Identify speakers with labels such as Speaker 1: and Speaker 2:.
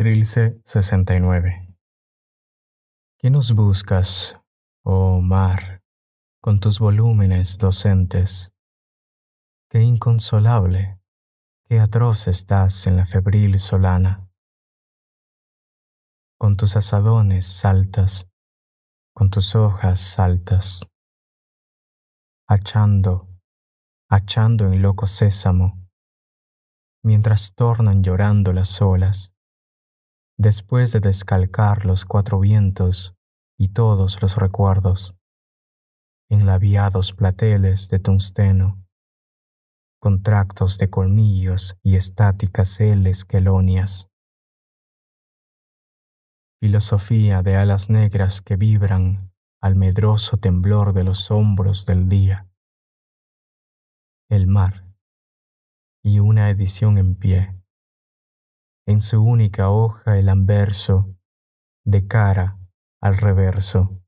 Speaker 1: Trilce 69 ¿Qué nos buscas, oh mar, con tus volúmenes docentes? Qué inconsolable, qué atroz estás en la febril solana. Con tus asadones saltas, con tus hojas saltas, hachando, hachando en loco sésamo, mientras tornan llorando las olas, después de descalcar los cuatro vientos y todos los recuerdos, enlabiados plateles de tungsteno, contractos de colmillos y estáticas heles quelonias. Filosofía de alas negras que vibran al medroso temblor de los hombros del día. El mar y una edición en pie. Su única hoja el anverso, de cara al reverso.